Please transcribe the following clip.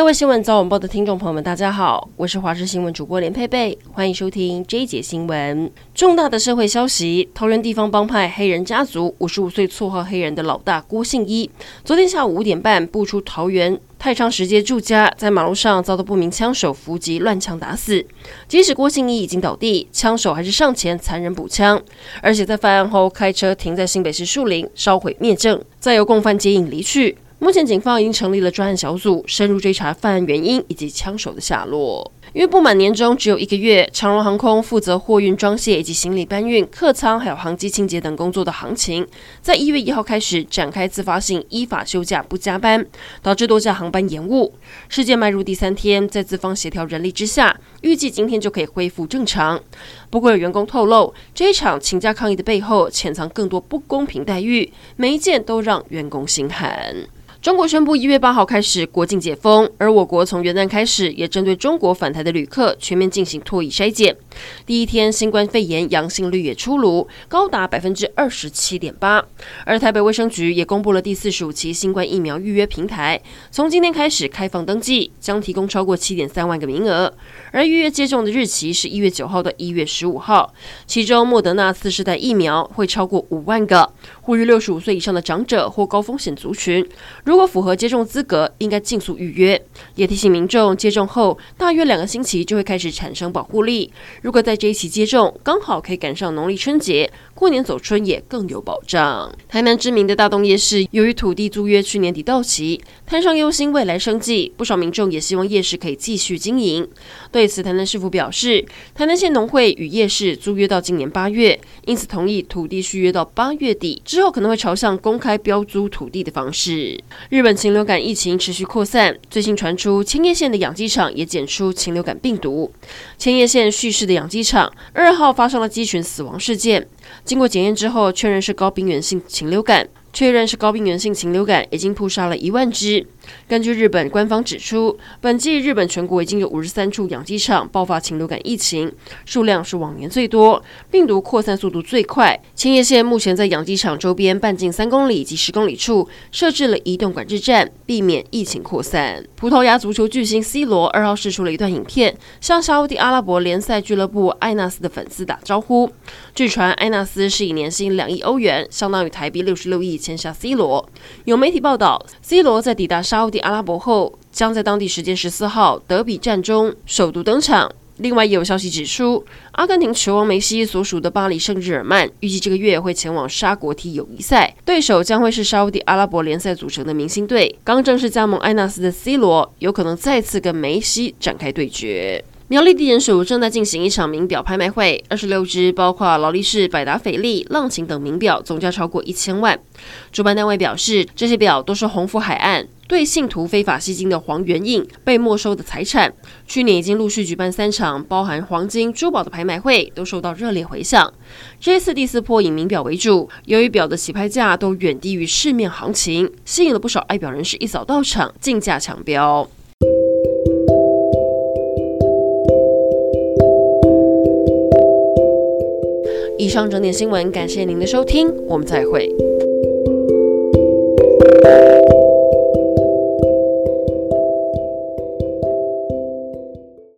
各位新闻早晚报的听众朋友们，大家好，我是华视新闻主播连佩佩，欢迎收听这一节新闻。重大的社会消息：桃园地方帮派黑人家族五十五岁绰号黑人的老大郭信一，昨天下午五点半步出桃园太昌石街住家，在马路上遭到不明枪手伏击乱枪打死。即使郭信一已经倒地，枪手还是上前残忍补枪，而且在犯案后开车停在新北市树林烧毁灭证，再由共犯接引离去。目前警方已经成立了专案小组，深入追查犯案原因以及枪手的下落。因为不满年终只有一个月，长荣航空负责货运装卸以及行李搬运、客舱还有航机清洁等工作的航勤，在一月一号开始展开自发性依法休假不加班，导致多架航班延误。事件迈入第三天，在资方协调人力之下，预计今天就可以恢复正常。不过有员工透露，这一场请假抗议的背后潜藏更多不公平待遇，每一件都让员工心寒。中国宣布一月八号开始国境解封，而我国从元旦开始也针对中国返台的旅客全面进行唾液筛检。第一天新冠肺炎阳性率也出炉，高达百分之二十七点八。而台北卫生局也公布了第四十五期新冠疫苗预约平台，从今天开始开放登记，将提供超过七点三万个名额。而预约接种的日期是一月九号到一月十五号，其中莫德纳次世代疫苗会超过五万个。呼吁六十五岁以上的长者或高风险族群。如果符合接种资格，应该尽速预约。也提醒民众，接种后大约两个星期就会开始产生保护力。如果在这一期接种，刚好可以赶上农历春节，过年走春也更有保障。台南知名的大东夜市，由于土地租约去年底到期，摊商忧心未来生计，不少民众也希望夜市可以继续经营。对此，台南市府表示，台南县农会与夜市租约到今年八月，因此同意土地续约到八月底，之后可能会朝向公开标租土地的方式。日本禽流感疫情持续扩散，最新传出千叶县的养鸡场也检出禽流感病毒。千叶县旭市的养鸡场二号发生了鸡群死亡事件，经过检验之后确认是高病原性禽流感。确认是高病原性禽流感，已经扑杀了一万只。根据日本官方指出，本季日本全国已经有五十三处养鸡场爆发禽流感疫情，数量是往年最多，病毒扩散速度最快。千叶县目前在养鸡场周边半径三公里及十公里处设置了移动管制站，避免疫情扩散。葡萄牙足球巨星 C 罗二号释出了一段影片，向沙乌地阿拉伯联赛俱乐部艾纳斯的粉丝打招呼。据传，艾纳斯是以年薪两亿欧元，相当于台币六十六亿，签下 C 罗。有媒体报道，C 罗在抵达沙乌地阿拉伯后，将在当地时间十四号德比战中首度登场。另外，也有消息指出，阿根廷球王梅西所属的巴黎圣日耳曼预计这个月会前往沙国踢友谊赛，对手将会是沙乌地阿拉伯联赛组成的明星队。刚正式加盟埃纳斯的 C 罗，有可能再次跟梅西展开对决。苗栗地检署正在进行一场名表拍卖会，二十六只包括劳力士、百达翡丽、浪琴等名表，总价超过一千万。主办单位表示，这些表都是鸿福海岸对信徒非法吸金的黄元印被没收的财产。去年已经陆续举办三场包含黄金、珠宝的拍卖会，都受到热烈回响。这一次第四波以名表为主，由于表的起拍价都远低于市面行情，吸引了不少爱表人士一扫到场竞价抢标。以上整点新闻，感谢您的收听，我们再会。